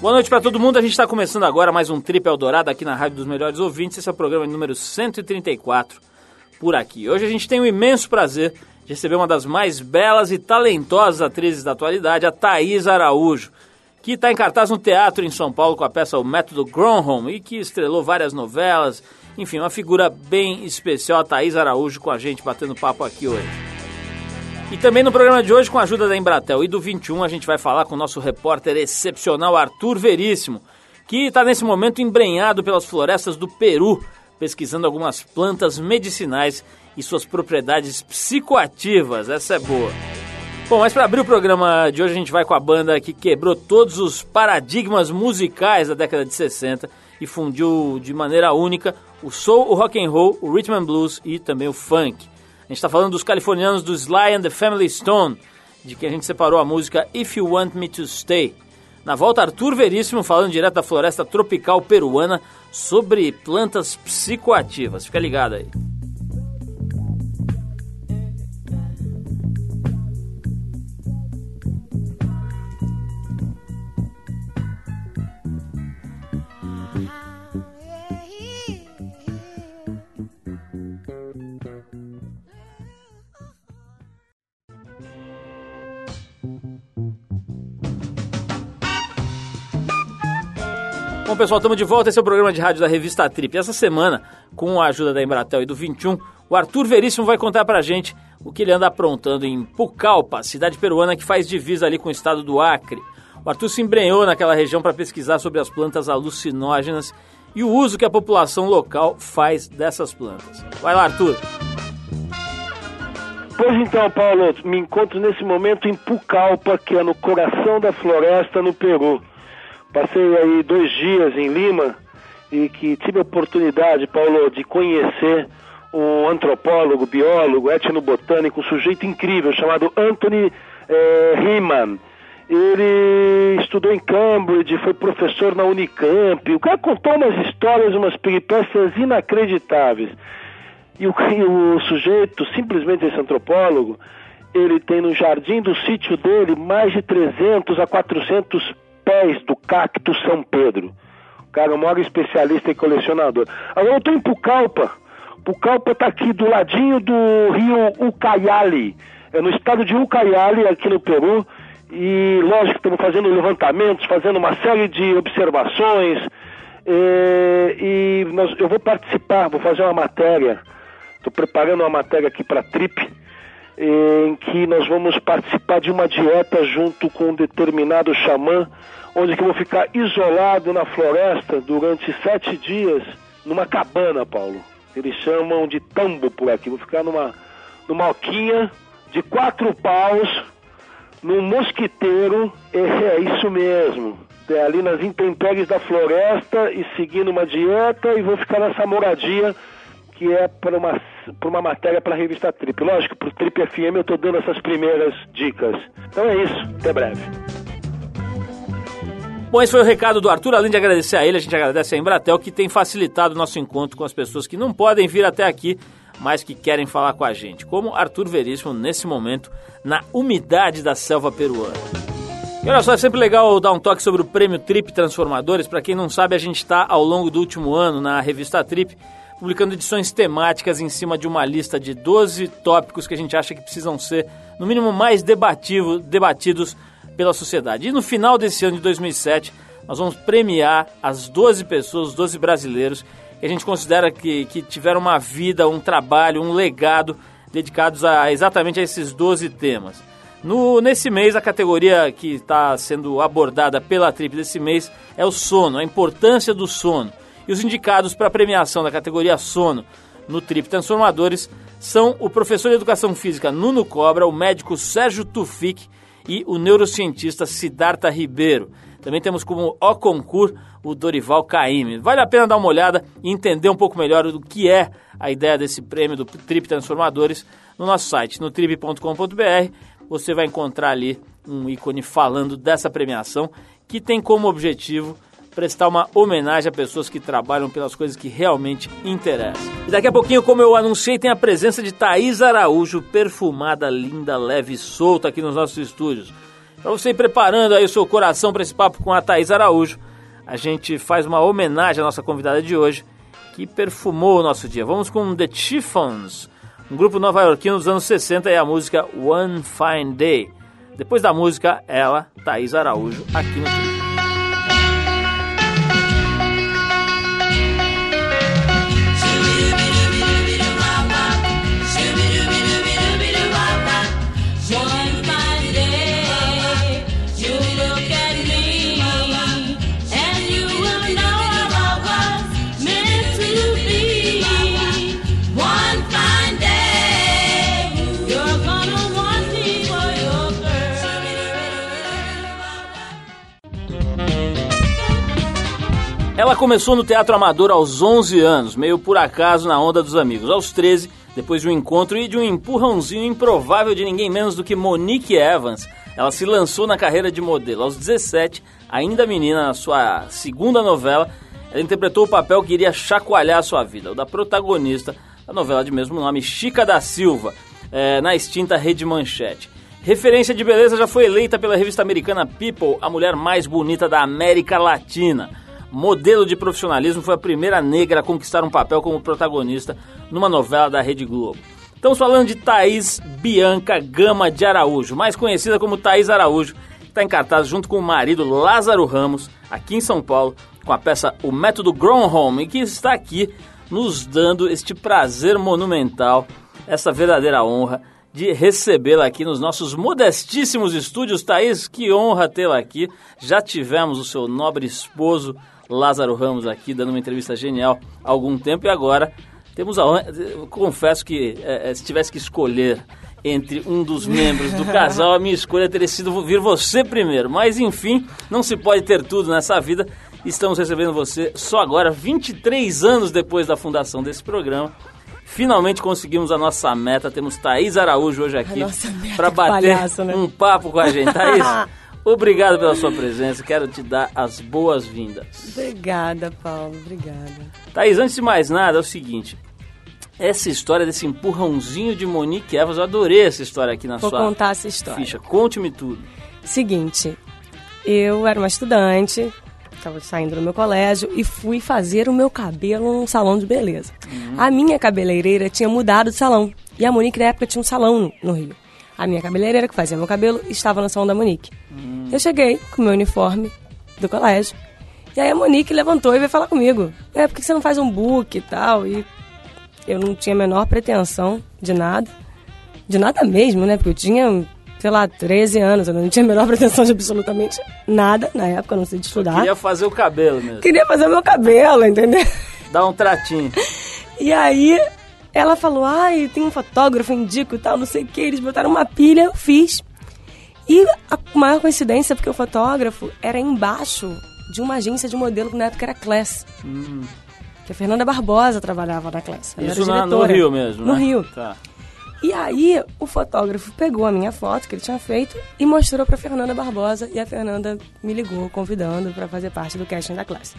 Boa noite para todo mundo. A gente está começando agora mais um Trip Eldorado aqui na Rádio dos Melhores Ouvintes. Esse é o programa número 134 por aqui. Hoje a gente tem o imenso prazer de receber uma das mais belas e talentosas atrizes da atualidade, a Thaís Araújo, que está em cartaz no teatro em São Paulo com a peça O Método Gronholm e que estrelou várias novelas. Enfim, uma figura bem especial, a Thaís Araújo, com a gente batendo papo aqui hoje. E também no programa de hoje, com a ajuda da Embratel e do 21, a gente vai falar com o nosso repórter excepcional Arthur Veríssimo, que está nesse momento embrenhado pelas florestas do Peru, pesquisando algumas plantas medicinais e suas propriedades psicoativas. Essa é boa. Bom, mas para abrir o programa de hoje, a gente vai com a banda que quebrou todos os paradigmas musicais da década de 60 e fundiu de maneira única o soul, o rock and roll, o rhythm and blues e também o funk. A gente está falando dos californianos do Sly and the Family Stone, de que a gente separou a música If You Want Me to Stay. Na volta, Arthur Veríssimo falando direto da floresta tropical peruana sobre plantas psicoativas. Fica ligado aí. Bom, pessoal, estamos de volta. Esse é o programa de rádio da revista Trip. Essa semana, com a ajuda da Embratel e do 21, o Arthur Veríssimo vai contar pra gente o que ele anda aprontando em Pucallpa, cidade peruana que faz divisa ali com o estado do Acre. O Arthur se embrenhou naquela região para pesquisar sobre as plantas alucinógenas e o uso que a população local faz dessas plantas. Vai lá, Arthur. Pois então, Paulo, me encontro nesse momento em Pucallpa, que é no coração da floresta, no Peru. Passei aí dois dias em Lima e que tive a oportunidade, Paulo, de conhecer um antropólogo, biólogo, etnobotânico, um sujeito incrível chamado Anthony eh, Riemann. Ele estudou em Cambridge, foi professor na Unicamp. O cara contou umas histórias, umas peripécias inacreditáveis. E o, e o sujeito, simplesmente esse antropólogo, ele tem no jardim do sítio dele mais de 300 a 400 pés do cacto São Pedro. O cara é o maior especialista e colecionador. Agora eu estou em Pucallpa. Pucallpa está aqui do ladinho do rio Ucayali. É no estado de Ucayali, aqui no Peru. E lógico estamos fazendo levantamentos, fazendo uma série de observações. E, e nós, eu vou participar, vou fazer uma matéria. Estou preparando uma matéria aqui para a Trip em que nós vamos participar de uma dieta junto com um determinado xamã, onde que eu vou ficar isolado na floresta durante sete dias, numa cabana, Paulo. Eles chamam de tambo por aqui. Vou ficar numa, numa oquinha de quatro paus, num mosquiteiro, é isso mesmo. É, ali nas intempéries da floresta e seguindo uma dieta e vou ficar nessa moradia que é para uma, para uma matéria para a revista Trip. Lógico, para o Trip FM eu estou dando essas primeiras dicas. Então é isso, até breve. Bom, esse foi o recado do Arthur. Além de agradecer a ele, a gente agradece a Embratel que tem facilitado o nosso encontro com as pessoas que não podem vir até aqui, mas que querem falar com a gente, como Arthur Veríssimo nesse momento na umidade da selva peruana. E olha só, é sempre legal dar um toque sobre o prêmio Trip Transformadores. Para quem não sabe, a gente está ao longo do último ano na revista Trip publicando edições temáticas em cima de uma lista de 12 tópicos que a gente acha que precisam ser, no mínimo, mais debativo, debatidos pela sociedade. E no final desse ano de 2007, nós vamos premiar as 12 pessoas, os 12 brasileiros que a gente considera que, que tiveram uma vida, um trabalho, um legado dedicados a exatamente a esses 12 temas. No, nesse mês, a categoria que está sendo abordada pela trip desse mês é o sono, a importância do sono. E os indicados para a premiação da categoria sono no Trip Transformadores são o professor de Educação Física Nuno Cobra, o médico Sérgio Tufik e o neurocientista Siddhartha Ribeiro. Também temos como o concurso o Dorival Caymmi. Vale a pena dar uma olhada e entender um pouco melhor do que é a ideia desse prêmio do Trip Transformadores no nosso site, no trip.com.br. Você vai encontrar ali um ícone falando dessa premiação que tem como objetivo prestar uma homenagem a pessoas que trabalham pelas coisas que realmente interessam. E daqui a pouquinho, como eu anunciei, tem a presença de Thaís Araújo, perfumada, linda, leve e solta aqui nos nossos estúdios. Para você ir preparando aí o seu coração para esse papo com a Thaís Araújo, a gente faz uma homenagem à nossa convidada de hoje, que perfumou o nosso dia. Vamos com The Chiffons, um grupo nova-iorquino dos anos 60 e a música One Fine Day. Depois da música, ela, Thaís Araújo, aqui no Trio. Começou no teatro amador aos 11 anos, meio por acaso na onda dos amigos. Aos 13, depois de um encontro e de um empurrãozinho improvável de ninguém menos do que Monique Evans, ela se lançou na carreira de modelo. Aos 17, ainda menina, na sua segunda novela, ela interpretou o papel que iria chacoalhar a sua vida, o da protagonista da novela de mesmo nome, Chica da Silva, é, na extinta Rede Manchete. Referência de beleza já foi eleita pela revista americana People a mulher mais bonita da América Latina modelo de profissionalismo, foi a primeira negra a conquistar um papel como protagonista numa novela da Rede Globo. Estamos falando de Thaís Bianca Gama de Araújo, mais conhecida como Thaís Araújo, que está em cartaz junto com o marido Lázaro Ramos, aqui em São Paulo, com a peça O Método Grown Home, e que está aqui nos dando este prazer monumental, essa verdadeira honra de recebê-la aqui nos nossos modestíssimos estúdios. Thaís, que honra tê-la aqui. Já tivemos o seu nobre esposo, Lázaro Ramos aqui dando uma entrevista genial há algum tempo e agora temos a confesso que é, é, se tivesse que escolher entre um dos membros do casal, a minha escolha teria sido vir você primeiro. Mas enfim, não se pode ter tudo nessa vida. Estamos recebendo você só agora, 23 anos depois da fundação desse programa. Finalmente conseguimos a nossa meta. Temos Thaís Araújo hoje aqui para bater palhaço, né? um papo com a gente. Thaís, Obrigado pela sua presença, quero te dar as boas-vindas. Obrigada, Paulo, obrigada. Thaís, antes de mais nada, é o seguinte. Essa história desse empurrãozinho de Monique Evans, eu adorei essa história aqui na Vou sua Vou contar essa história. ficha. Conte-me tudo. Seguinte, eu era uma estudante, estava saindo do meu colégio e fui fazer o meu cabelo num salão de beleza. Uhum. A minha cabeleireira tinha mudado de salão e a Monique na época tinha um salão no Rio. A minha cabeleireira, que fazia meu cabelo, estava no salão da Monique. Hum. Eu cheguei com meu uniforme do colégio. E aí a Monique levantou e veio falar comigo. É, por que você não faz um book e tal? E eu não tinha a menor pretensão de nada. De nada mesmo, né? Porque eu tinha, sei lá, 13 anos. Eu não tinha a menor pretensão de absolutamente nada na época, eu não sei de estudar. Queria fazer o cabelo mesmo. Queria fazer o meu cabelo, entendeu? Dar um tratinho. E aí ela falou, ai, tem um fotógrafo, indico e tal, não sei o que. Eles botaram uma pilha, eu fiz. E a maior coincidência porque o fotógrafo era embaixo de uma agência de modelo que na época era Class. Hum. Que a Fernanda Barbosa trabalhava na Class. Ela Isso na, no Rio mesmo, No né? Rio. Tá. E aí o fotógrafo pegou a minha foto que ele tinha feito e mostrou para Fernanda Barbosa e a Fernanda me ligou convidando para fazer parte do casting da classe.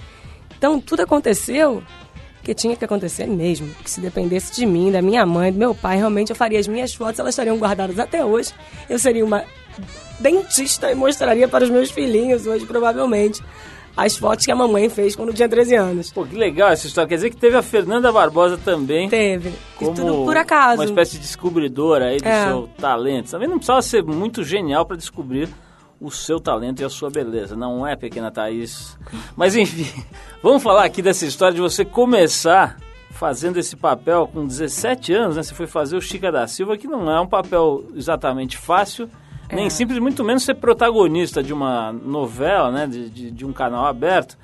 Então tudo aconteceu que tinha que acontecer mesmo. Que se dependesse de mim, da minha mãe, do meu pai, realmente eu faria as minhas fotos, elas estariam guardadas até hoje. Eu seria uma dentista e mostraria para os meus filhinhos hoje, provavelmente, as fotos que a mamãe fez quando tinha 13 anos. Pô, que legal essa história. Quer dizer que teve a Fernanda Barbosa também. Teve. Como tudo por acaso. Uma espécie de descobridora aí do é. seu talento. Também não precisava ser muito genial para descobrir o seu talento e a sua beleza. Não é, pequena Thaís? Mas enfim, vamos falar aqui dessa história de você começar fazendo esse papel com 17 anos, né? Você foi fazer o Chica da Silva, que não é um papel exatamente fácil, é. nem simples, muito menos ser protagonista de uma novela, né? De, de, de um canal aberto.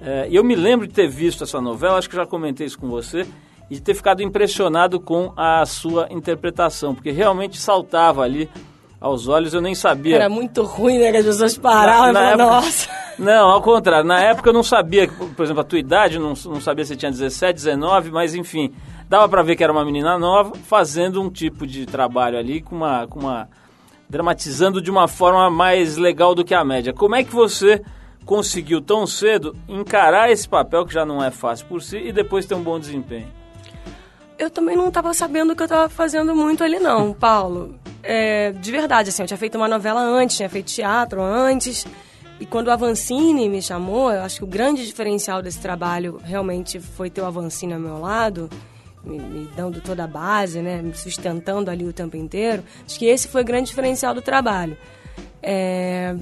É, eu me lembro de ter visto essa novela, acho que já comentei isso com você, e de ter ficado impressionado com a sua interpretação, porque realmente saltava ali aos olhos, eu nem sabia. Era muito ruim, né? Que as pessoas paravam na, na e falavam, nossa. Não, ao contrário. Na época eu não sabia, por exemplo, a tua idade, não, não sabia se tinha 17, 19, mas enfim, dava para ver que era uma menina nova fazendo um tipo de trabalho ali com uma, com uma dramatizando de uma forma mais legal do que a média. Como é que você conseguiu tão cedo encarar esse papel que já não é fácil por si e depois ter um bom desempenho? Eu também não estava sabendo o que eu estava fazendo muito ali não, Paulo é, de verdade, assim, eu tinha feito uma novela antes, tinha feito teatro antes. E quando o Avancini me chamou, eu acho que o grande diferencial desse trabalho realmente foi ter o Avancini ao meu lado, me, me dando toda a base, né, me sustentando ali o tempo inteiro. Acho que esse foi o grande diferencial do trabalho. É,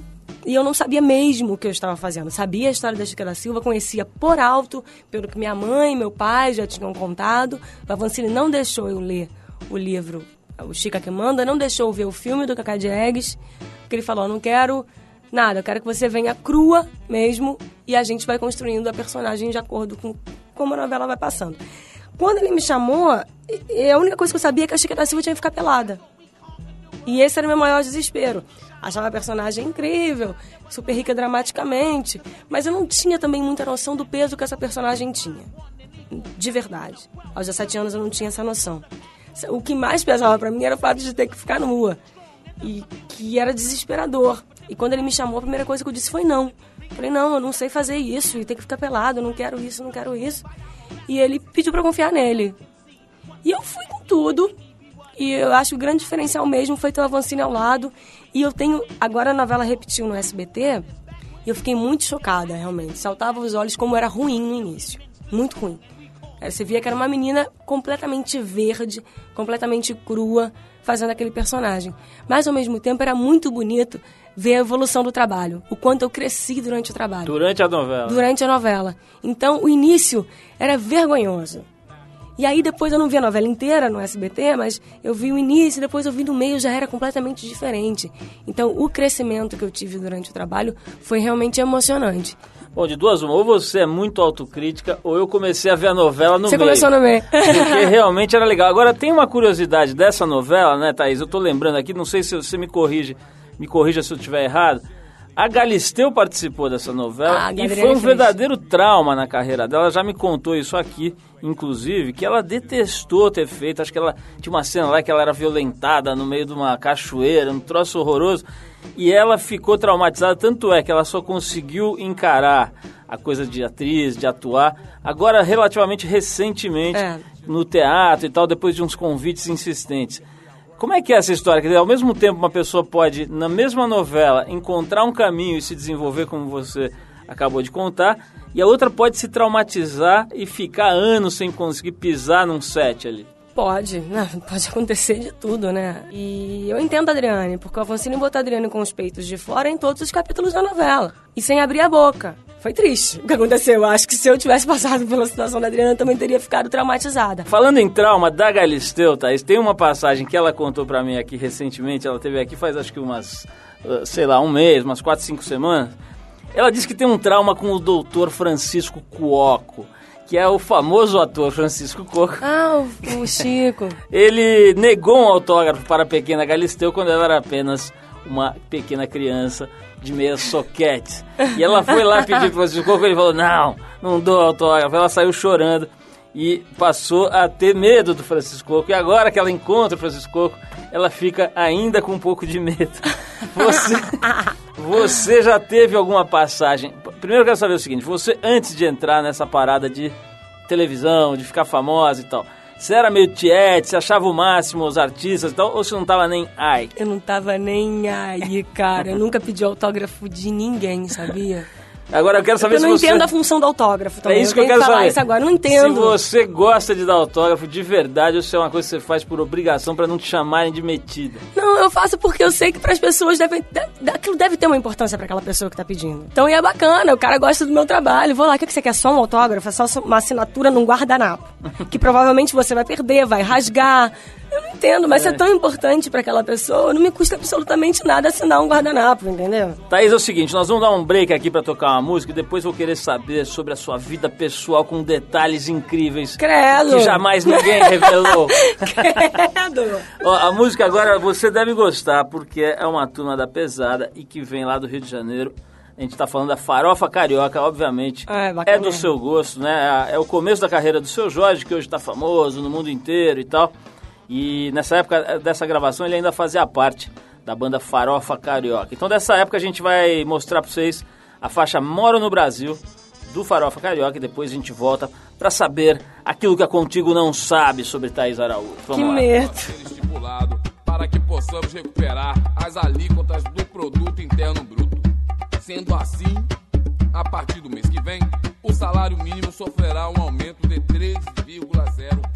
e eu não sabia mesmo o que eu estava fazendo. Sabia a história da Chica da Silva, conhecia por alto, pelo que minha mãe e meu pai já tinham contado. O Avancini não deixou eu ler o livro O Chica que Manda, não deixou ver o filme do Cacá Diegues, porque ele falou, não quero nada, eu quero que você venha crua mesmo e a gente vai construindo a personagem de acordo com como a novela vai passando. Quando ele me chamou, a única coisa que eu sabia é que a Chica da Silva tinha que ficar pelada. E esse era o meu maior desespero. Achava a personagem incrível, super rica dramaticamente, mas eu não tinha também muita noção do peso que essa personagem tinha. De verdade. Aos 17 anos eu não tinha essa noção. O que mais pesava para mim era o fato de ter que ficar nua. E que era desesperador. E quando ele me chamou, a primeira coisa que eu disse foi não. Falei, não, eu não sei fazer isso, e tem que ficar pelado, eu não quero isso, não quero isso. E ele pediu para confiar nele. E eu fui com tudo, e eu acho que o grande diferencial mesmo foi ter o Avancini ao lado. E eu tenho. Agora a novela repetiu no SBT. E eu fiquei muito chocada, realmente. Saltava os olhos como era ruim no início. Muito ruim. É, você via que era uma menina completamente verde, completamente crua, fazendo aquele personagem. Mas ao mesmo tempo era muito bonito ver a evolução do trabalho, o quanto eu cresci durante o trabalho. Durante a novela. Durante a novela. Então o início era vergonhoso. E aí depois eu não vi a novela inteira no SBT, mas eu vi o início, depois eu vi no meio, já era completamente diferente. Então o crescimento que eu tive durante o trabalho foi realmente emocionante. Bom, de duas uma, ou você é muito autocrítica, ou eu comecei a ver a novela no você meio. Você começou no meio. Porque realmente era legal. Agora, tem uma curiosidade dessa novela, né, Thaís? Eu tô lembrando aqui, não sei se você me corrige, me corrija se eu estiver errado. A Galisteu participou dessa novela Ah, e foi um verdadeiro trauma na carreira dela. Ela já me contou isso aqui, inclusive, que ela detestou ter feito. Acho que ela tinha uma cena lá que ela era violentada no meio de uma cachoeira, um troço horroroso. E ela ficou traumatizada, tanto é que ela só conseguiu encarar a coisa de atriz, de atuar, agora relativamente recentemente, É. no teatro e tal, depois de uns convites insistentes. Como é que é essa história? Quer dizer, ao mesmo tempo uma pessoa pode, na mesma novela, encontrar um caminho e se desenvolver como você acabou de contar, e a outra pode se traumatizar e ficar anos sem conseguir pisar num set ali. Pode, não, pode acontecer de tudo, né? E eu entendo a Adriane, porque o Avancini botou a Adriane com os peitos de fora em todos os capítulos da novela. E sem abrir a boca. Foi triste o que aconteceu. Eu acho que se eu tivesse passado pela situação da Adriana, eu também teria ficado traumatizada. Falando em trauma da Galisteu, Thaís, tem uma passagem que ela contou pra mim aqui recentemente, ela teve aqui faz acho que umas, uh, sei lá, um mês, umas quatro, cinco semanas. Ela disse que tem um trauma com o doutor Francisco Cuoco, que é o famoso ator Francisco Cuoco. Ah, o, o Chico. Ele negou um autógrafo para a pequena Galisteu quando ela era apenas uma pequena criança de meias soquetes. E ela foi lá pedir para o Francisco Coco, ele falou, não, não dou autógrafo. Ela saiu chorando e passou a ter medo do Francisco Coco. E agora que ela encontra o Francisco Coco, ela fica ainda com um pouco de medo. Você, você já teve alguma passagem... Primeiro eu quero saber o seguinte, você antes de entrar nessa parada de televisão, de ficar famosa e tal... Você era meio tiete, você achava o máximo os artistas e tal, ou você não tava nem ai? Eu não tava nem aí, cara. Eu nunca pedi autógrafo de ninguém, sabia? Agora eu quero saber eu se não você... entendo a função do autógrafo também. É isso que eu quero falar saber. isso agora. Eu não entendo. Se você gosta de dar autógrafo de verdade, ou se é uma coisa que você faz por obrigação pra não te chamarem de metida. Não, eu faço porque eu sei que para as pessoas deve, deve, aquilo deve ter uma importância para aquela pessoa que tá pedindo. Então e é bacana, o cara gosta do meu trabalho. Vou lá, o que que você quer? Só um autógrafo? É só uma assinatura num guardanapo. que provavelmente você vai perder, vai rasgar. Eu não entendo, mas é, é tão importante para aquela pessoa, não me custa absolutamente nada assinar um guardanapo, entendeu? Thaís, é o seguinte, nós vamos dar um break aqui para tocar uma música e depois vou querer saber sobre a sua vida pessoal com detalhes incríveis. Credo! Que jamais ninguém revelou. Credo! Ó, a música agora você deve gostar, porque é uma turma da pesada e que vem lá do Rio de Janeiro. A gente tá falando da farofa carioca, obviamente. É, é do seu gosto, né? É o começo da carreira do seu Jorge, que hoje tá famoso no mundo inteiro e tal. E nessa época dessa gravação ele ainda fazia parte da banda Farofa Carioca. Então dessa época a gente vai mostrar para vocês a faixa Moro no Brasil do Farofa Carioca e depois a gente volta para saber aquilo que a Contigo não sabe sobre Thaís Araújo. Vamos que lá. medo. para que possamos recuperar as alíquotas do produto interno bruto. Sendo assim, a partir do mês que vem, o salário mínimo sofrerá um aumento de 3,04,7%.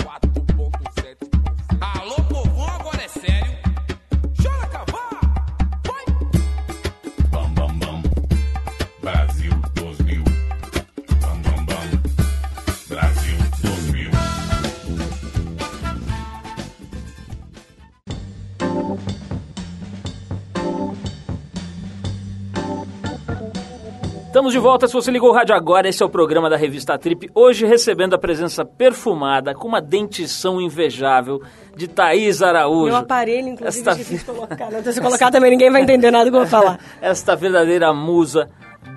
Estamos de volta, se você ligou o rádio agora, esse é o programa da revista Trip. Hoje recebendo a presença perfumada, com uma dentição invejável, de Thaís Araújo. Meu aparelho, inclusive, Esta- de colocar. Não, se eu colocar também ninguém vai entender nada do que eu vou falar. Esta verdadeira musa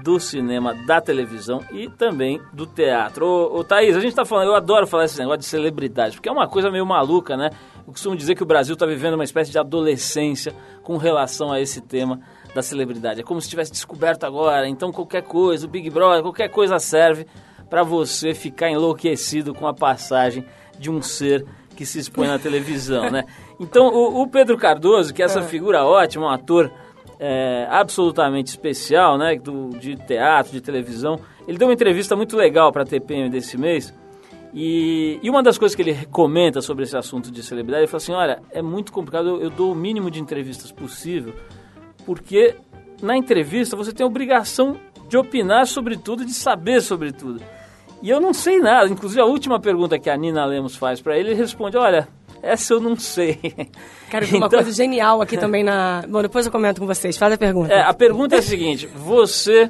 do cinema, da televisão e também do teatro. Ô, ô Thaís, a gente tá falando, eu adoro falar esse negócio de celebridade, porque é uma coisa meio maluca, né? Eu costumo dizer que o Brasil está vivendo uma espécie de adolescência com relação a esse tema da celebridade. É como se tivesse descoberto agora, então qualquer coisa, o Big Brother, qualquer coisa serve para você ficar enlouquecido com a passagem de um ser que se expõe na televisão, né? Então, o, o Pedro Cardoso, que é essa figura ótima, um ator é, absolutamente especial, né, do, de teatro, de televisão. Ele deu uma entrevista muito legal para a TPM desse mês. E, e uma das coisas que ele comenta sobre esse assunto de celebridade, ele fala assim, olha, é muito complicado, eu, eu dou o mínimo de entrevistas possível, porque na entrevista você tem a obrigação de opinar sobre tudo, de saber sobre tudo. E eu não sei nada, inclusive a última pergunta que a Nina Lemos faz para ele, ele responde, olha, essa eu não sei. Cara, eu vi uma Então- coisa genial aqui também na... Bom, depois eu comento com vocês. Faz a pergunta. É, a pergunta é a seguinte: você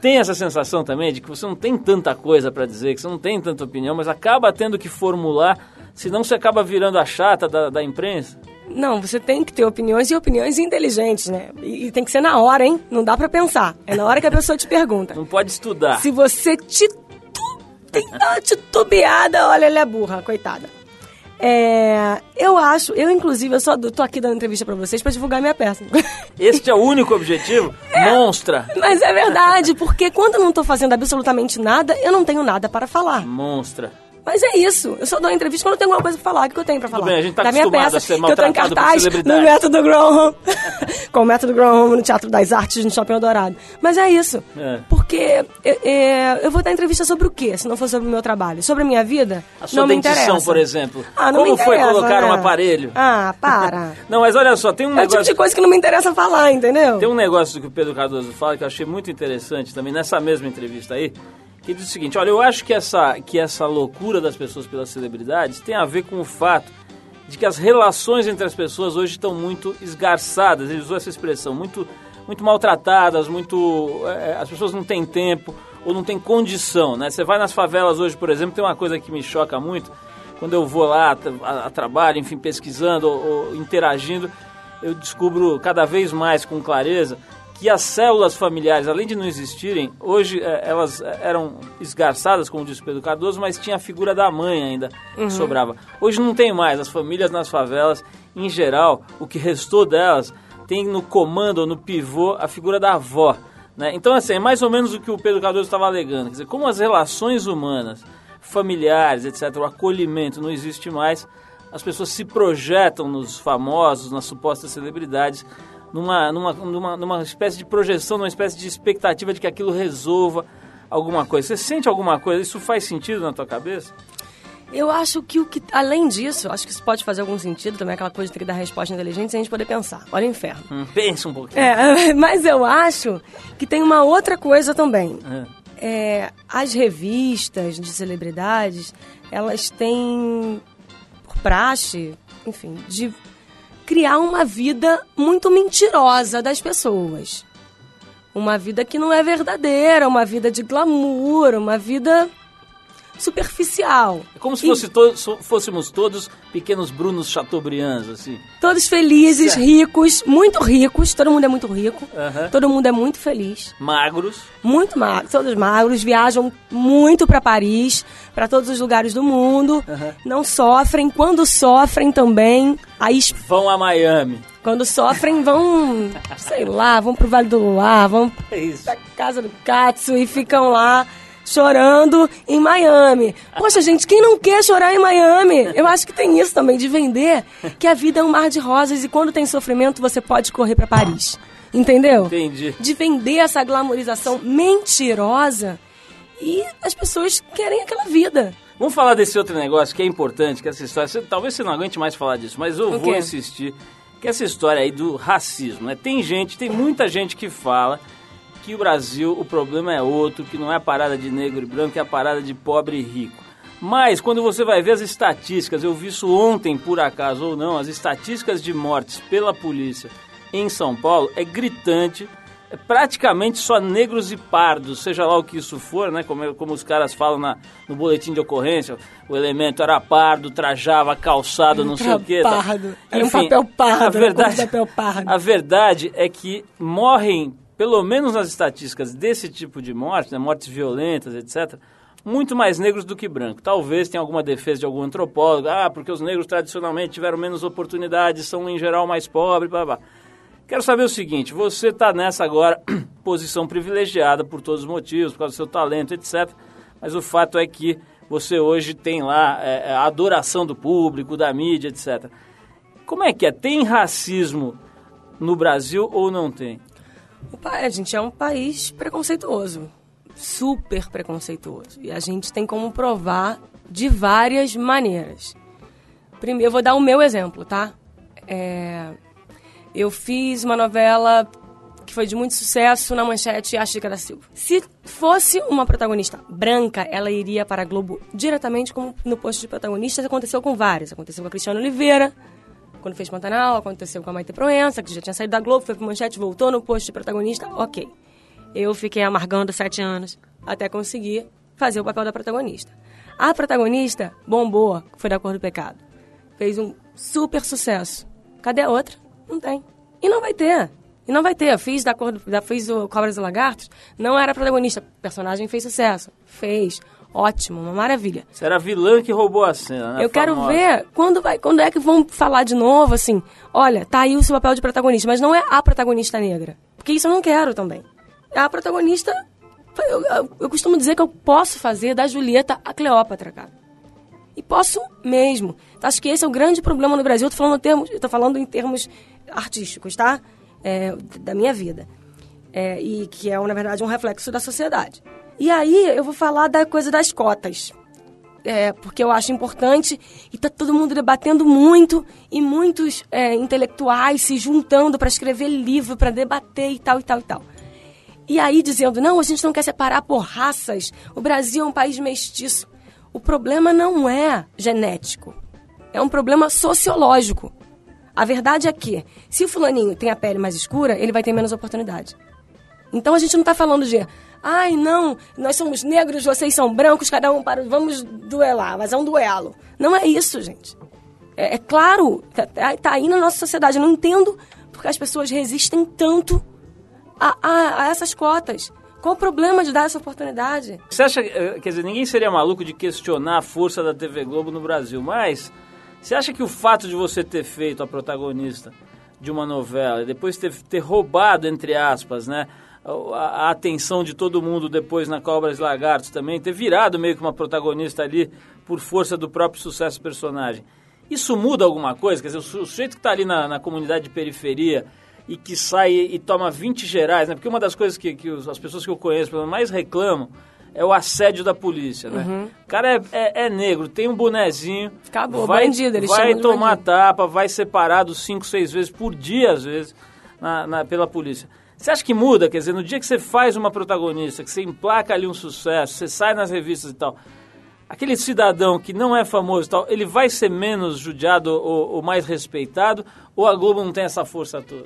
tem essa sensação também de que você não tem tanta coisa para dizer, que você não tem tanta opinião, mas acaba tendo que formular, senão você acaba virando a chata da, da imprensa? Não, você tem que ter opiniões e opiniões inteligentes, né? E, e tem que ser na hora, hein? Não dá pra pensar. É na hora que a pessoa te pergunta. Não pode estudar. Se você titu... tem uma titubeada, olha, ela é burra, coitada. É, eu acho, eu inclusive, eu só tô aqui dando entrevista pra vocês pra divulgar minha peça. Este é o único objetivo? Monstra! Mas é verdade, porque quando eu não tô fazendo absolutamente nada, eu não tenho nada para falar. Monstra. Mas é isso. Eu só dou entrevista quando eu tenho alguma coisa pra falar. O que eu tenho pra falar? bem, a gente tá da minha peça, a ser que eu tô em cartaz no Método Graham. com o Método Graham no Teatro das Artes, no Shopping Eldorado. Mas é isso. É. Porque é, é, eu vou dar entrevista sobre o quê, se não for sobre o meu trabalho? Sobre a minha vida? A sua não me dentição, interessa. por exemplo. Ah, não Como me foi interessa, colocar um né? aparelho? Ah, para. Não, mas olha só, tem um é o tipo negócio. de coisa que não me interessa falar, entendeu? Tem um negócio que o Pedro Cardoso fala que eu achei muito interessante também nessa mesma entrevista aí, que diz o seguinte, olha, eu acho que essa, que essa loucura das pessoas pelas celebridades tem a ver com o fato de que as relações entre as pessoas hoje estão muito esgarçadas, ele usou essa expressão, muito, muito maltratadas, muito... é, as pessoas não têm tempo ou não têm condição, né? Você vai nas favelas hoje, por exemplo, tem uma coisa que me choca muito, quando eu vou lá a, a- trabalho, enfim, pesquisando ou, ou interagindo, eu descubro cada vez mais com clareza que as células familiares, além de não existirem, hoje eh, elas eh, eram esgarçadas, como disse o Pedro Cardoso, mas tinha a figura da mãe ainda que sobrava. Hoje não tem mais. As famílias nas favelas, em geral, o que restou delas tem no comando ou no pivô a figura da avó. Né? Então, assim, é mais ou menos o que o Pedro Cardoso estava alegando. Quer dizer, como as relações humanas, familiares, etc., o acolhimento não existe mais, as pessoas se projetam nos famosos, nas supostas celebridades, numa, numa, numa, numa espécie de projeção, numa espécie de expectativa de que aquilo resolva alguma coisa. Você sente alguma coisa? Isso faz sentido na tua cabeça? Eu acho que o que, além disso, acho que isso pode fazer algum sentido também, aquela coisa de ter que dar resposta inteligente sem a gente poder pensar. Olha o inferno. Hum, pensa um pouquinho. É, mas eu acho que tem uma outra coisa também. É. É, as revistas de celebridades, elas têm por praxe, enfim, de criar uma vida muito mentirosa das pessoas. Uma vida que não é verdadeira, uma vida de glamour, uma vida superficial. É como se E- fosse to- so- fôssemos todos pequenos Brunos Chateaubriands, assim. Todos felizes, Certo. ricos, muito ricos, todo mundo é muito rico, Aham. todo mundo é muito feliz, Magros. muito magros, todos magros, viajam muito para Paris, para todos os lugares do mundo, não sofrem, quando sofrem também, aí Vão a Miami. quando sofrem vão, sei lá, vão pro Vale do Luar, vão É isso. pra casa do Katsu e ficam lá chorando em Miami. Poxa, gente, quem não quer chorar em Miami? Eu acho que tem isso também, de vender que a vida é um mar de rosas e quando tem sofrimento você pode correr para Paris. Entendeu? Entendi. De vender essa glamorização mentirosa e as pessoas querem aquela vida. Vamos falar desse outro negócio que é importante, que essa história. você- talvez você não aguente mais falar disso, mas eu vou insistir. Que essa história aí do racismo, né? Tem gente, tem muita gente que fala que o Brasil, o problema é outro, que não é a parada de negro e branco, é a parada de pobre e rico. Mas quando você vai ver as estatísticas, eu vi isso ontem por acaso ou não, as estatísticas de mortes pela polícia em São Paulo é gritante. É praticamente só negros e pardos, seja lá o que isso for, né? Como, como os caras falam na, no boletim de ocorrência, o elemento era pardo, trajava calçado, não sei o quê. tá? Pardo. Era um papel pardo, A verdade, papel pardo. a verdade é que morrem, pelo menos nas estatísticas desse tipo de morte, né, mortes violentas, etc., muito mais negros do que brancos. Talvez tenha alguma defesa de algum antropólogo, ah, porque os negros tradicionalmente tiveram menos oportunidades, são em geral mais pobres, blá blá. Quero saber o seguinte, você está nessa agora posição privilegiada por todos os motivos, por causa do seu talento, etc. Mas o fato é que você hoje tem lá é, a adoração do público, da mídia, etc. Como é que é? Tem racismo no Brasil ou não tem? A gente é um país preconceituoso, super preconceituoso. E a gente tem como provar de várias maneiras. Primeiro, eu vou dar o meu exemplo, tá? É, eu fiz uma novela que foi de muito sucesso na manchete A Chica da Silva. Se fosse uma protagonista branca, ela iria para a Globo diretamente como no posto de protagonista. Isso aconteceu com várias. Aconteceu com a Cristiana Oliveira, quando fez Pantanal, aconteceu com a Maite Proença, que já tinha saído da Globo, foi pro Manchete, voltou no posto de protagonista, ok. Eu fiquei amargando sete anos até conseguir fazer o papel da protagonista. A protagonista bombou, foi da Cor do Pecado. Fez um super sucesso. Cadê a outra? Não tem. E não vai ter. E não vai ter. Eu fiz da cor do, da, fiz o Cobras e Lagartos, não era protagonista. O personagem fez sucesso. Fez. Ótimo, uma maravilha. Você era a vilã que roubou a cena, né? Eu quero Famosa. ver quando, vai, quando é que vão falar de novo, assim, olha, tá aí o seu papel de protagonista, mas não é a protagonista negra. Porque isso eu não quero também. É a protagonista. Eu, eu- eu costumo dizer que eu posso fazer da Julieta a Cleópatra, cara. E posso mesmo. Acho que esse é o grande problema no Brasil. Eu tô falando, em termos, eu tô falando em termos artísticos, tá? É, da minha vida. É, e que é, na verdade, um reflexo da sociedade. E aí eu vou falar da coisa das cotas. É, porque eu acho importante e tá todo mundo debatendo muito e muitos é, intelectuais se juntando para escrever livro, para debater e tal e tal e tal. E aí dizendo, não, a gente não quer separar por raças, o Brasil é um país mestiço. O problema não é genético, é um problema sociológico. A verdade é que, se o fulaninho tem a pele mais escura, ele vai ter menos oportunidade. Então a gente não está falando de, ai não, nós somos negros, vocês são brancos, cada um para. Vamos duelar, mas é um duelo. Não é isso, gente. É, é claro, tá, tá- tá aí na nossa sociedade. Eu não entendo porque as pessoas resistem tanto a, a- a essas cotas. Qual o problema de dar essa oportunidade? Você acha, eh, quer dizer, ninguém seria maluco de questionar a força da TV Globo no Brasil, mas você acha que o fato de você ter feito a protagonista de uma novela e depois ter, ter roubado, entre aspas, né, a, atenção de todo mundo depois na Cobras e Lagartos também, ter virado meio que uma protagonista ali por força do próprio sucesso do personagem, isso muda alguma coisa? Quer dizer, o su- o sujeito que está ali na, na comunidade de periferia e que sai e toma 20 gerais, né? Porque uma das coisas que, que as pessoas que eu conheço mais reclamam é o assédio da polícia, né? O cara é, é- é negro, tem um bonezinho, Acabou, vai, bandido, eles vai tomar bandido. tapa, vai ser parado cinco, seis vezes por dia, às vezes, na- na- pela polícia. Você acha que muda? Quer dizer, no dia que você faz uma protagonista, que você emplaca ali um sucesso, você sai nas revistas e tal, aquele cidadão que não é famoso e tal, ele vai ser menos judiado ou, ou mais respeitado? Ou a Globo não tem essa força toda?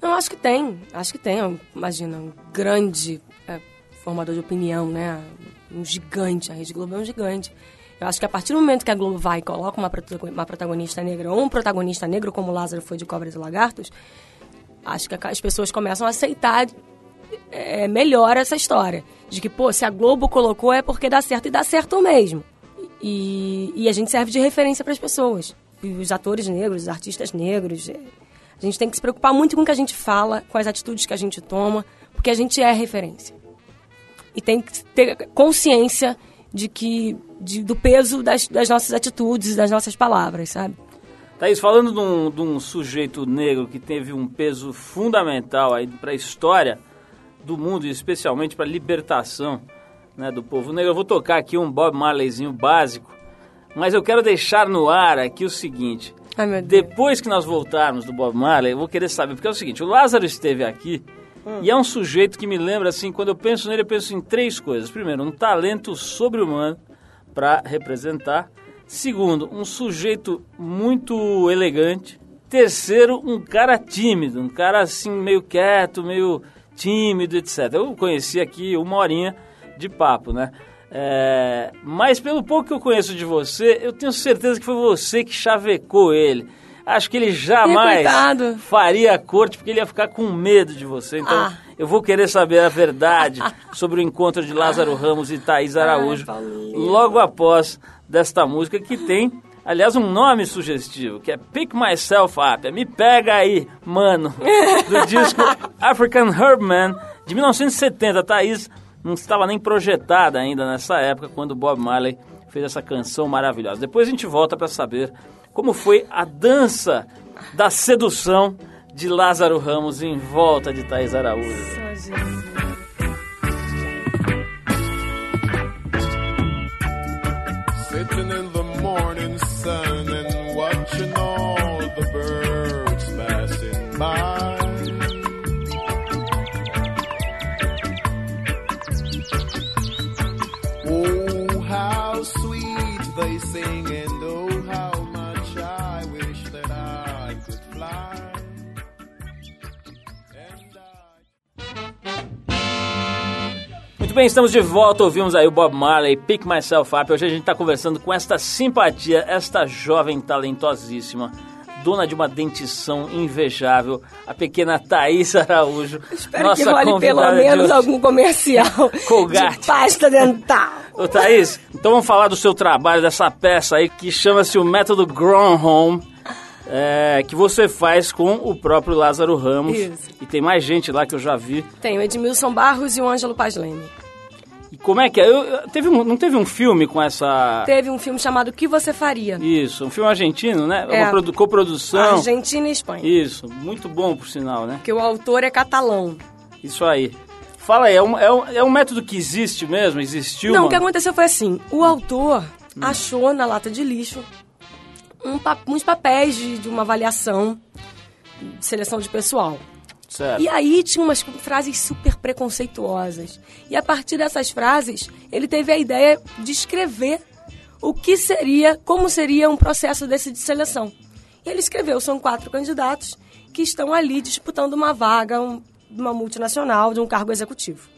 Não, acho que tem. Acho que tem. Imagina, um grande é, formador de opinião, né? Um gigante. A Rede Globo é um gigante. Eu acho que a partir do momento que a Globo vai e coloca uma, protago- uma protagonista negra ou um protagonista negro, como Lázaro foi de Cobras e Lagartos, acho que as pessoas começam a aceitar é, melhor essa história. De que, pô, se a Globo colocou é porque dá certo e dá certo mesmo. E, e a gente serve de referência para as pessoas. E os atores negros, os artistas negros. é, A gente tem que se preocupar muito com o que a gente fala, com as atitudes que a gente toma, porque a gente é referência. e tem que ter consciência de que de- do peso das, das nossas atitudes, das nossas palavras, sabe? Thaís, falando de um, de um sujeito negro que teve um peso fundamental aí para a história do mundo, e especialmente para a libertação né, do povo negro, eu vou tocar aqui um Bob Marleyzinho básico, mas eu quero deixar no ar aqui o seguinte. Ai. Depois que nós voltarmos do Bob Marley, eu vou querer saber, porque é o seguinte, o Lázaro esteve aqui e é um sujeito que me lembra assim, quando eu penso nele, eu penso em três coisas. Primeiro, um talento sobre-humano para representar. Segundo, um sujeito muito elegante. Terceiro, um cara tímido, um cara assim meio quieto, meio tímido, etc. Eu conheci aqui uma horinha de papo, né? É, mas pelo pouco que eu conheço de você, eu tenho certeza que foi você que chavecou ele. Acho que ele jamais faria a corte porque ele ia ficar com medo de você. Então Ah. eu vou querer saber a verdade sobre o encontro de Lázaro Ramos e Thaís Araújo Paulinho. logo após desta música que tem, aliás, um nome sugestivo, que é Pick Myself Up, é Me Pega Aí, Mano, do disco African Herbman de 1970. Thaís não estava nem projetada ainda nessa época quando Bob Marley fez essa canção maravilhosa. Depois a gente volta para saber como foi a dança da sedução de Lázaro Ramos em volta de Thaís Araújo. Sitting in the Muito bem, estamos de volta. Ouvimos aí o Bob Marley, Pick Myself Up. Hoje a gente está conversando com esta simpatia, esta jovem talentosíssima, dona de uma dentição invejável, a pequena Thaís Araújo. Espero que role pelo menos algum comercial Colgate. de pasta dental. Ô Thaís, então vamos falar do seu trabalho, dessa peça aí que chama-se o Método Grown Home. É, que você faz com o próprio Lázaro Ramos. Isso. E tem mais gente lá que eu já vi. Tem o Edmilson Barros e o Ângelo Paz Leme. E como é que é? Eu- eu- teve um- não teve um filme com essa. Teve um filme chamado O Que Você Faria? Isso, um filme argentino, né? É. Uma produ- coprodução. Argentina e Espanha. Isso, muito bom por sinal, né? Que o autor é catalão. Isso aí. Fala aí, é um, é um, é um método que existe mesmo? Existiu? Não, o mano? que aconteceu foi assim: o autor achou na lata de lixo um uns papéis de, de uma avaliação de seleção de pessoal. Certo. E aí tinha umas frases super preconceituosas. E a partir dessas frases, ele teve a ideia de escrever o que seria, como seria um processo desse de seleção. E ele escreveu, são quatro candidatos que estão ali disputando uma vaga um, de uma multinacional, de um cargo executivo.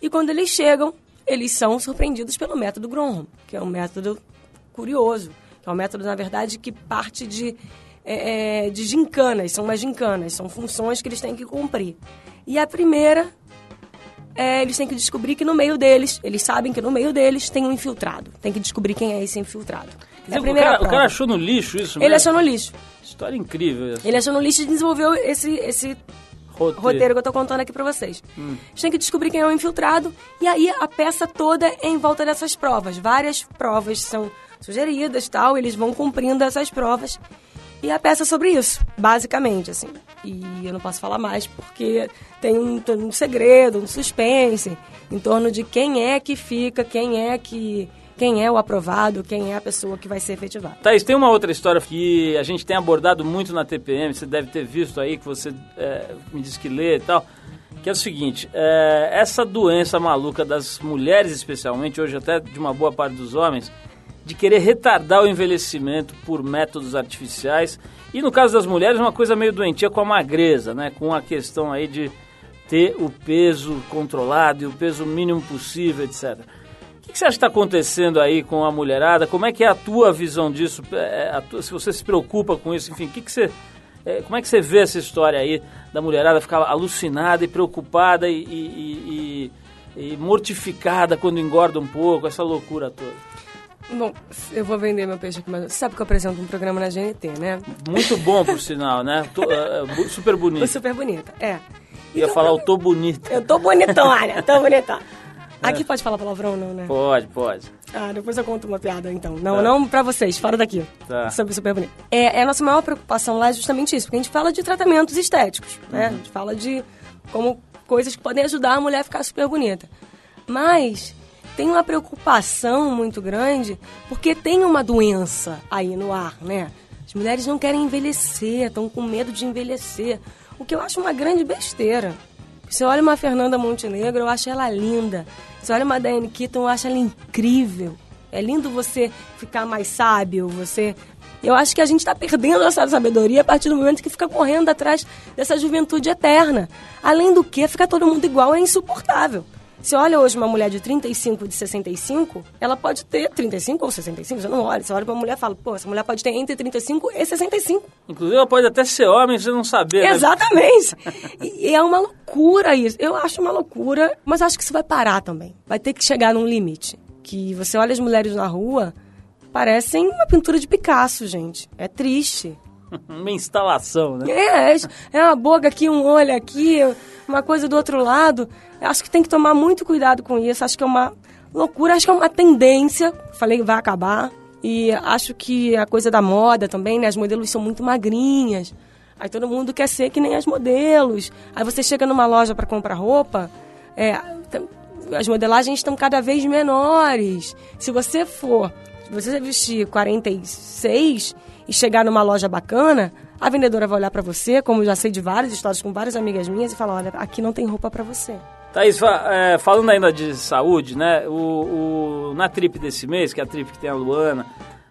E quando eles chegam, eles são surpreendidos pelo método Gronholm, que é um método curioso, é um método, na verdade, que parte de, é, é, de gincanas, são umas gincanas, são funções que eles têm que cumprir. E a primeira, é, eles têm que descobrir que no meio deles, eles sabem que no meio deles tem um infiltrado. Tem que descobrir quem é esse infiltrado. É o, cara, o cara achou no lixo isso Ele achou no lixo. História incrível essa. Ele achou no lixo e desenvolveu esse, esse Roteiro. roteiro que eu tô contando aqui pra vocês. Eles têm que descobrir quem é o infiltrado e aí a peça toda é em volta dessas provas. Várias provas são sugeridas tal, eles vão cumprindo essas provas. E a peça é sobre isso, basicamente, assim. E eu não posso falar mais porque tem um, tem um segredo, um suspense em torno de quem é que fica, quem é que quem é o aprovado, quem é a pessoa que vai ser efetivada. Thaís, tem uma outra história que a gente tem abordado muito na TPM, você deve ter visto aí, que você é, me disse que lê e tal, que é o seguinte, é, essa doença maluca das mulheres especialmente, hoje até de uma boa parte dos homens, de querer retardar o envelhecimento por métodos artificiais, e no caso das mulheres uma coisa meio doentia com a magreza, né, com a questão aí de ter o peso controlado e o peso mínimo possível, etc. O que, você acha que está acontecendo aí com a mulherada? Como é que é a tua visão disso? É, tua- se você se preocupa com isso, enfim, o que, que você, é, como é que você vê essa história aí da mulherada ficar alucinada e preocupada e, e- e- e mortificada quando engorda um pouco, essa loucura toda? Bom, eu vou vender meu peixe aqui, mas você sabe que eu apresento um programa na GNT, né? Muito bom, por sinal, né? Tô- é, é, bu- super bonito. Foi super bonita, é. Ia falar, eu tô bonita. Eu tô bonitona, tô bonitona. Aqui pode falar palavrão, não, né? Pode, pode. Ah, depois eu conto uma piada, então. Não, Tá. não pra vocês, fora daqui. Tá. Sobre super bonito. É, é a nossa maior preocupação lá é justamente isso, porque a gente fala de tratamentos estéticos, né? A gente fala de como coisas que podem ajudar a mulher a ficar super bonita. Mas tem uma preocupação muito grande porque tem uma doença aí no ar, né? As mulheres não querem envelhecer, estão com medo de envelhecer. O que eu acho uma grande besteira. Você olha uma Fernanda Montenegro, eu acho ela linda. Você olha uma Diane Keaton, eu acho ela incrível. É lindo você ficar mais sábio, você... Eu acho que a gente está perdendo essa sabedoria a partir do momento que fica correndo atrás dessa juventude eterna. Além do que, ficar todo mundo igual é insuportável. Você olha hoje uma mulher de 35, de 65, ela pode ter 35 ou 65, você não olha. Você olha pra uma mulher e fala, pô, essa mulher pode ter entre 35 e 65. Inclusive, ela pode até ser homem, você não saber. né? Exatamente. E, e é uma loucura isso. Eu acho uma loucura, mas acho que isso vai parar também. Vai ter que chegar num limite. Que você olha as mulheres na rua, parecem uma pintura de Picasso, gente. É triste. Uma instalação, né? É, é, é uma boca aqui, um olho aqui, uma coisa do outro lado. Acho que tem que tomar muito cuidado com isso. Acho que é uma loucura, acho que é uma tendência. Falei vai acabar. E acho que a coisa da moda também, né? As modelos são muito magrinhas. Aí todo mundo quer ser que nem as modelos. Aí você chega numa loja para comprar roupa, é, as modelagens estão cada vez menores. Se você for, se você vestir 46 e chegar numa loja bacana, a vendedora vai olhar para você, como eu já sei de várias histórias com várias amigas minhas, e falar: olha, aqui não tem roupa para você. Thaís, é, falando ainda de saúde, né? O, o- na trip desse mês, que é a trip que tem a Luana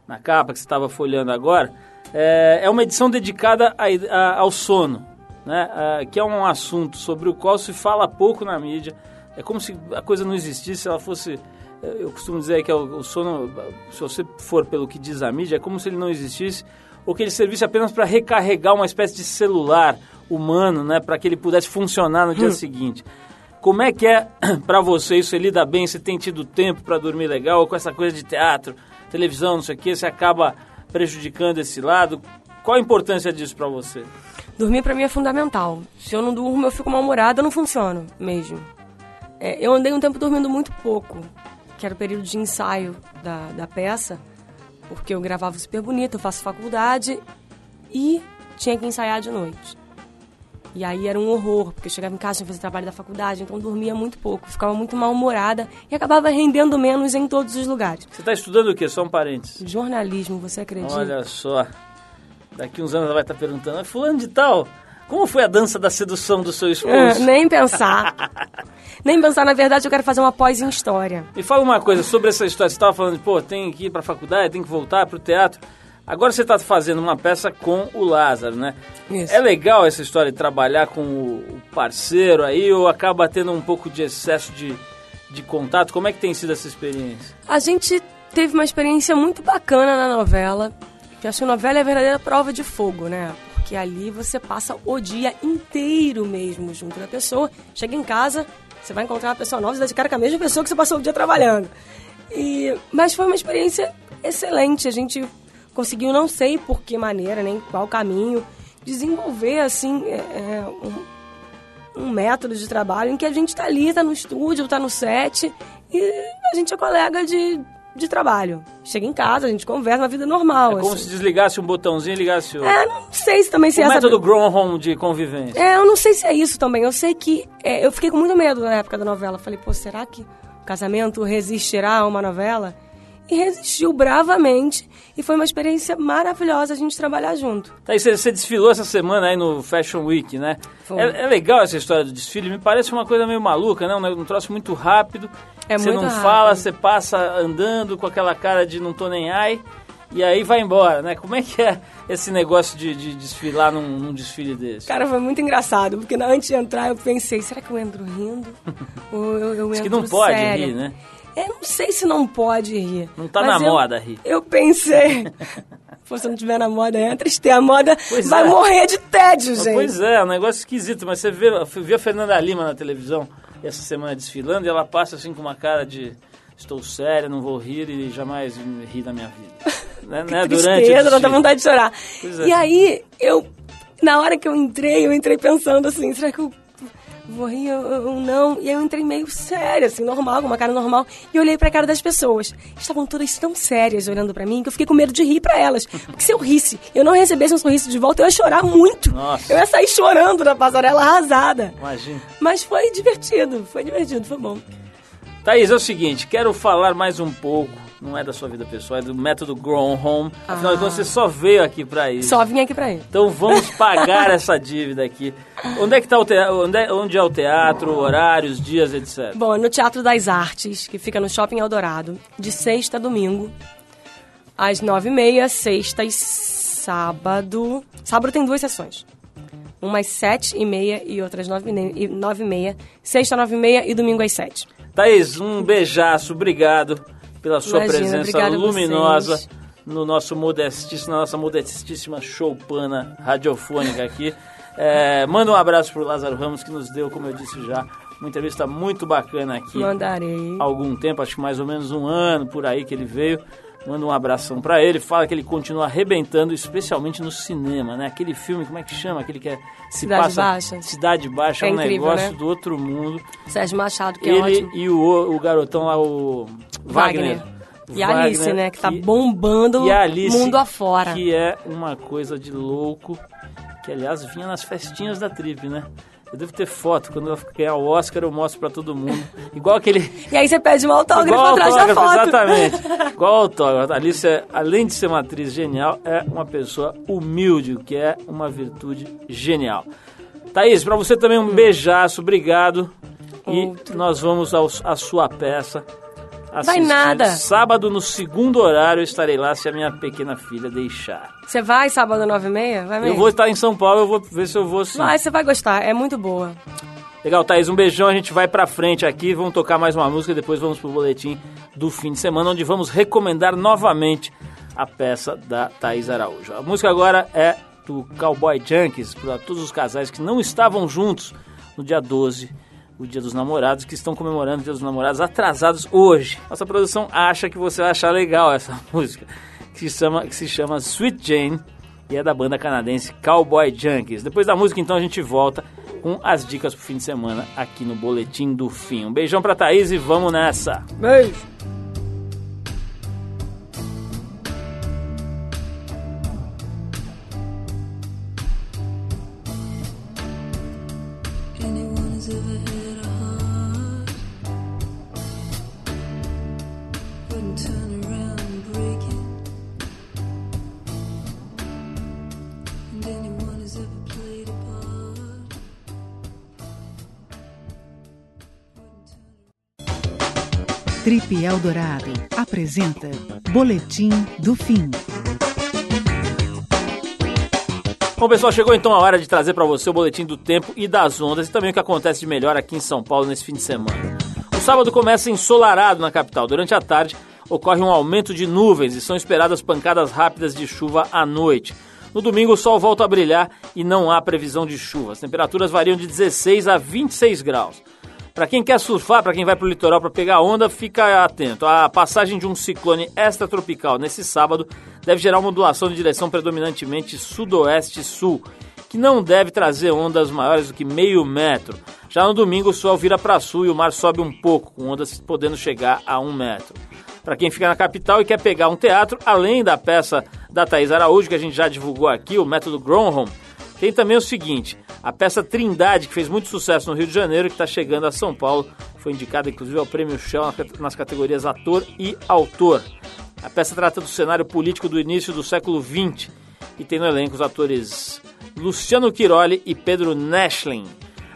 na capa, que você estava folheando agora, é, é uma edição dedicada a- a- ao sono, né? Ah, que é um assunto sobre o qual se fala pouco na mídia. É como se a coisa não existisse, se ela fosse. Eu costumo dizer que é o, sono, se você for pelo que diz a mídia, é como se ele não existisse, ou que ele servisse apenas para recarregar uma espécie de celular humano, né? Para que ele pudesse funcionar no dia seguinte. Como é que é pra você isso? Você lida bem? Você tem tido tempo pra dormir legal? Ou com essa coisa de teatro, televisão, não sei o que, você acaba prejudicando esse lado? Qual a importância disso pra você? Dormir pra mim é fundamental. Se eu não durmo, eu fico mal-humorada, eu não funciono mesmo. É, eu andei um tempo dormindo muito pouco, que era o período de ensaio da, da peça, porque eu gravava super bonito, eu faço faculdade e tinha que ensaiar de noite. E aí era um horror, porque eu chegava em casa, tinha que fazer trabalho da faculdade, então dormia muito pouco, ficava muito mal-humorada e acabava rendendo menos em todos os lugares. Você tá estudando o quê? Só um parênteses. Jornalismo, você acredita? Olha só. Daqui uns anos ela vai estar perguntando, "Ah, fulano de tal, como foi a dança da sedução do seu É, esposo? nem pensar. nem pensar, na verdade, eu quero fazer uma pós em história. Me fala uma coisa sobre essa história. Você estava falando, pô, tem que ir pra faculdade, tem que voltar pro teatro. Agora você está fazendo uma peça com o Lázaro, né? Isso. É legal essa história de trabalhar com o parceiro aí ou acaba tendo um pouco de excesso de, de contato? Como é que tem sido essa experiência? A gente teve uma experiência muito bacana na novela, que acho que a novela é a verdadeira prova de fogo, né? Porque ali você passa o dia inteiro mesmo junto da pessoa. Chega em casa, você vai encontrar uma pessoa nova, você dá de cara com a mesma pessoa que você passou o dia trabalhando. E, mas foi uma experiência excelente. A gente conseguiu, não sei por que maneira, nem qual caminho, desenvolver, assim, é, é, um, um método de trabalho em que a gente está ali, está no estúdio, está no set e a gente é colega de, de trabalho. Chega em casa, a gente conversa uma vida normal. É como assim. se desligasse um botãozinho e ligasse outro. É, não sei se também se o essa... método Gronholm de convivência. É, eu não sei se é isso também. Eu sei que é, eu fiquei com muito medo na época da novela. Falei, pô, será que o casamento resistirá a uma novela? E resistiu bravamente. E foi uma experiência maravilhosa a gente trabalhar junto. Tá aí, você, desfilou essa semana aí no Fashion Week, né? É, é legal essa história do desfile, me parece uma coisa meio maluca, né? Um, um troço muito rápido. É você não rápido. fala, você passa andando com aquela cara de não tô nem ai, e aí vai embora, né? Como é que é esse negócio de, de desfilar num, num desfile desse? Cara, foi muito engraçado, porque antes de entrar eu pensei, será que eu entro rindo? Ou eu, eu Diz entro que não pode séria? rir, né? Eu não sei se não pode rir. Não tá na eu- moda rir. Eu pensei, pô, se não tiver na moda, entra. Se tem a moda, Pois vai é. morrer de tédio, Mas, gente. Pois é, é um negócio esquisito, mas você vê, viu a Fernanda Lima na televisão essa semana desfilando e ela passa assim com uma cara de estou séria, não vou rir e jamais rir na minha vida. né? né? Durante não dá vontade de chorar. É. E aí, eu, na hora que eu entrei, eu entrei pensando assim, será que eu Vou rir, eu, eu não. E aí eu entrei meio séria, assim, normal, com uma cara normal. E olhei pra cara das pessoas. Estavam todas tão sérias olhando pra mim que eu fiquei com medo de rir pra elas. Porque se eu risse, eu não recebesse um sorriso de volta, eu ia chorar muito. Nossa. Eu ia sair chorando na passarela arrasada. Imagina. Mas foi divertido, foi divertido, foi bom. Thaís, é o seguinte, quero falar mais um pouco, não é da sua vida pessoal, é do método Grown Home. Afinal de Ah. contas, você só veio aqui pra isso. Só vim aqui pra ir. Então vamos pagar essa dívida aqui. Onde é que tá o teatro? Onde é, onde é o teatro, horários, dias, etc. Bom, é no Teatro das Artes, que fica no Shopping Eldorado, de sexta a domingo, às nove e meia, sexta e sábado. Sábado tem duas sessões. Umas sete e meia e outras e e nove e meia. Sexta, nove e meia e domingo às sete. Thaís, um beijaço, obrigado pela sua Imagina, presença luminosa vocês. no nosso modestíssimo, na nossa modestíssima showpana radiofônica aqui. É, manda um abraço pro Lázaro Ramos, que nos deu, como eu disse já, uma entrevista muito bacana aqui. Mandarei. há algum tempo, acho que mais ou menos um ano por aí que ele veio. Manda um abração pra ele, fala que ele continua arrebentando, especialmente no cinema, né? Aquele filme, como é que chama? Aquele que é se Cidade passa Baixa. Cidade Baixa é, É um incrível, negócio né? do outro mundo. Sérgio Machado, que é ele ótimo. e o, o garotão lá, o Wagner. E a Alice, Wagner, né? Que tá que- bombando e a Alice, mundo afora. Que é uma coisa de louco, que aliás vinha nas festinhas da Trip, né? Eu devo ter foto, quando eu ganhar o Oscar eu mostro pra todo mundo. Igual aquele... E aí você pede um autógrafo Igual atrás da autógrafo, foto. exatamente. Igual autógrafo. A Alice, além de ser uma atriz genial, é uma pessoa humilde, o que é uma virtude genial. Thaís, pra você também um beijaço, obrigado. E Outro. nós vamos ao, à sua peça. Vai assistir. nada. Sábado, no segundo horário, eu estarei lá se a minha pequena filha deixar. Você vai sábado nove e meia? Vai Eu mesmo? vou estar em São Paulo, eu vou ver se eu vou sim. Vai, você vai gostar. É muito boa. Legal, Thaís, um beijão. A gente vai pra frente aqui, vamos tocar mais uma música, depois vamos pro boletim do fim de semana, onde vamos recomendar novamente a peça da Thaís Araújo. A música agora é do Cowboy Junkies, para todos os casais que não estavam juntos no dia 12, o dia dos namorados, que estão comemorando o dia dos namorados atrasados hoje. Nossa produção acha que você vai achar legal essa música, que se chama, que se chama Sweet Jane e é da banda canadense Cowboy Junkies. Depois da música, então, a gente volta com as dicas pro fim de semana aqui no Boletim do Fim. Um beijão pra Thaís e vamos nessa! Beijo. Eldorado apresenta Boletim do Fim. Bom, pessoal, chegou então a hora de trazer para você o boletim do tempo e das ondas e também o que acontece de melhor aqui em São Paulo nesse fim de semana. O sábado começa ensolarado na capital. Durante a tarde ocorre um aumento de nuvens e são esperadas pancadas rápidas de chuva à noite. No domingo o sol volta a brilhar e não há previsão de chuva. As temperaturas variam de 16 a 26 graus. Para quem quer surfar, para quem vai para o litoral para pegar onda, fica atento. A passagem de um ciclone extratropical nesse sábado deve gerar uma ondulação de direção predominantemente sudoeste-sul, que não deve trazer ondas maiores do que meio metro. Já no domingo, o sol vira para sul e o mar sobe um pouco, com ondas podendo chegar a um metro. Para quem fica na capital e quer pegar um teatro, além da peça da Thaís Araújo, que a gente já divulgou aqui, o método Grown tem também o seguinte, a peça Trindade, que fez muito sucesso no Rio de Janeiro, que está chegando a São Paulo, foi indicada inclusive ao Prêmio Shell nas categorias ator e autor. A peça trata do cenário político do início do século XX e tem no elenco os atores Luciano Quiroli e Pedro Neschlin.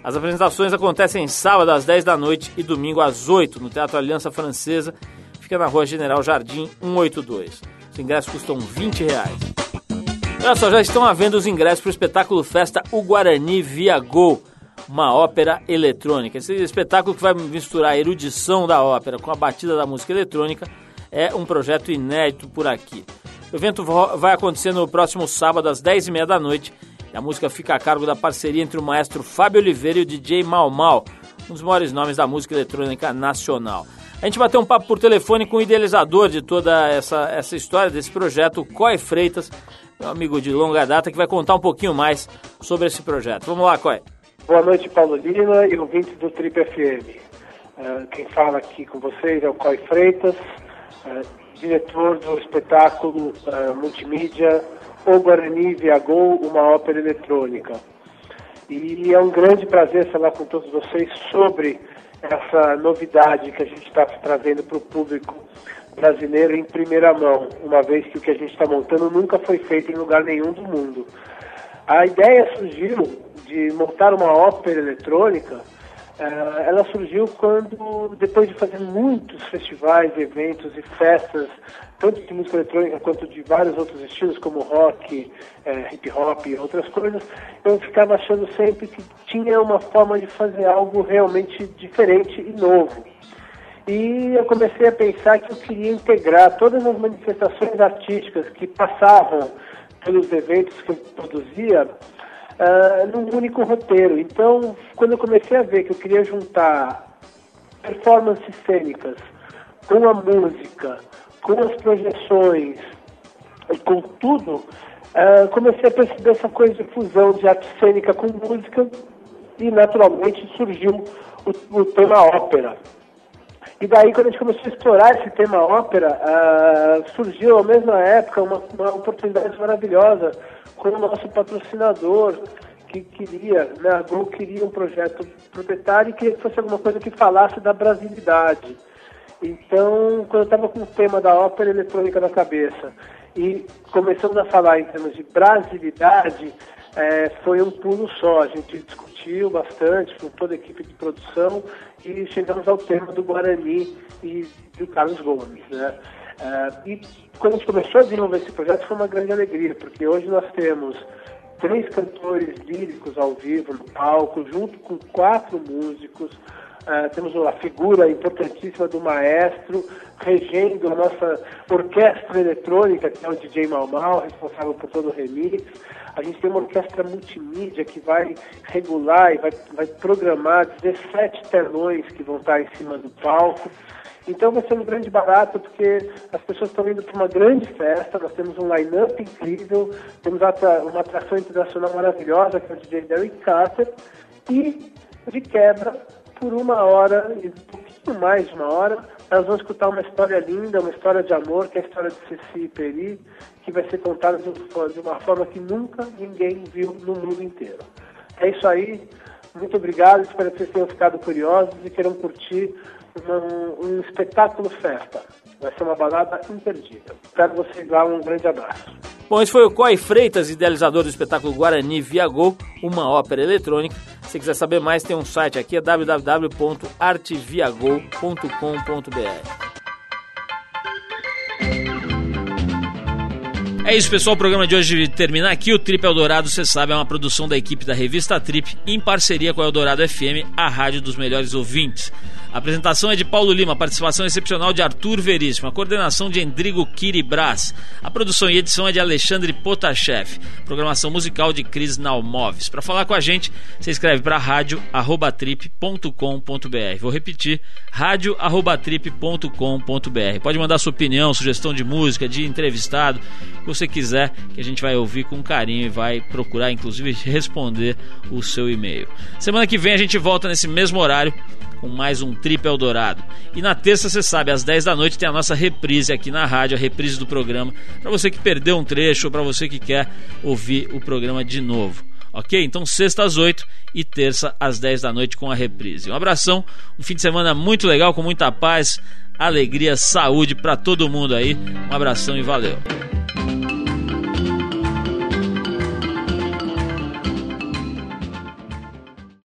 As apresentações acontecem sábado às 10 da noite e domingo às 8 no Teatro Aliança Francesa, fica na Rua General Jardim 182. Os ingressos custam 20 reais. Olha só, já estão à venda os ingressos para o espetáculo Festa O Guarani Via Gol, uma ópera eletrônica. Esse espetáculo que vai misturar a erudição da ópera com a batida da música eletrônica é um projeto inédito por aqui. O evento vai acontecer no próximo sábado às 10h30 da noite e a música fica a cargo da parceria entre o maestro Fábio Oliveira e o DJ Mal Mal, um dos maiores nomes da música eletrônica nacional. A gente bateu um papo por telefone com o idealizador de toda essa, essa história, desse projeto, Coy Freitas, meu amigo de longa data, que vai contar um pouquinho mais sobre esse projeto. Vamos lá, Coy. Boa noite, Paulo Lima e ouvintes do Trip FM. Eh, quem fala aqui com vocês é o Coy Freitas, eh, diretor do espetáculo eh, multimídia O Guarani Viagou, uma ópera eletrônica. E é um grande prazer falar com todos vocês sobre essa novidade que a gente está trazendo para o público brasileiro em primeira mão, uma vez que o que a gente está montando nunca foi feito em lugar nenhum do mundo. A ideia surgiu de montar uma ópera eletrônica, eh, ela surgiu quando, depois de fazer muitos festivais, eventos e festas, tanto de música eletrônica quanto de vários outros estilos, como rock, eh, hip hop e outras coisas, eu ficava achando sempre que tinha uma forma de fazer algo realmente diferente e novo. E eu comecei a pensar que eu queria integrar todas as manifestações artísticas que passavam pelos eventos que eu produzia uh, num único roteiro. Então, quando eu comecei a ver que eu queria juntar performances cênicas com a música, com as projeções e com tudo, uh, comecei a perceber essa coisa de fusão de arte cênica com música e naturalmente surgiu o, o tema ópera. E daí, quando a gente começou a explorar esse tema ópera, uh, surgiu, à mesma época, uma, uma oportunidade maravilhosa com o nosso patrocinador, que queria, né, a Gol queria um projeto proprietário e queria que fosse alguma coisa que falasse da brasilidade. Então, quando eu estava com o tema da ópera eletrônica na cabeça e começamos a falar em termos de brasilidade, é, foi um pulo só. A gente discutiu bastante com toda a equipe de produção e chegamos ao tema do Guarani e do Carlos Gomes. Né? É, e quando a gente começou a desenvolver esse projeto foi uma grande alegria, porque hoje nós temos três cantores líricos ao vivo no palco, junto com quatro músicos. Uh, temos a figura importantíssima do maestro regendo a nossa orquestra eletrônica, que é o DJ Mal Mal, responsável por todo o remix. A gente tem uma orquestra multimídia que vai regular e vai, vai programar 17 telões que vão estar em cima do palco. Então vai ser um grande barato, porque as pessoas estão indo para uma grande festa, nós temos um line-up incrível, temos uma atração internacional maravilhosa, que é o DJ Derek Carter, e de quebra, por uma hora, um pouquinho mais de uma hora, nós vamos escutar uma história linda, uma história de amor, que é a história de Ceci e Peri, que vai ser contada de uma forma que nunca ninguém viu no mundo inteiro. É isso aí, muito obrigado, espero que vocês tenham ficado curiosos e queiram curtir um, um espetáculo festa. Vai ser uma balada imperdível. Espero vocês lá, um grande abraço. Bom, esse foi o Coy Freitas, idealizador do espetáculo Guarani Viagou, uma ópera eletrônica. Se quiser saber mais, tem um site aqui, é www.arteviagou.com.br. É isso, pessoal. O programa de hoje termina aqui. O Trip Eldorado, você sabe, é uma produção da equipe da revista Trip, em parceria com a Eldorado FM, a rádio dos melhores ouvintes. A apresentação é de Paulo Lima, participação excepcional de Arthur Veríssimo, a coordenação de Endrigo Kiribras, a produção e edição é de Alexandre Potashev, programação musical de Cris Nalmoves. Para falar com a gente, você escreve para rádio@trip.com.br. Vou repetir, rádio@trip.com.br. Pode mandar sua opinião, sugestão de música, de entrevistado, o que você quiser, que a gente vai ouvir com carinho e vai procurar inclusive responder o seu e-mail. Semana que vem a gente volta nesse mesmo horário com mais um Trip Eldorado. E na terça, você sabe, às 10 da noite tem a nossa reprise aqui na rádio, a reprise do programa, para você que perdeu um trecho ou para você que quer ouvir o programa de novo. Ok? Então, sexta às 8 e terça às 10 da noite com a reprise. Um abração, um fim de semana muito legal, com muita paz, alegria, saúde para todo mundo aí. Um abração e valeu.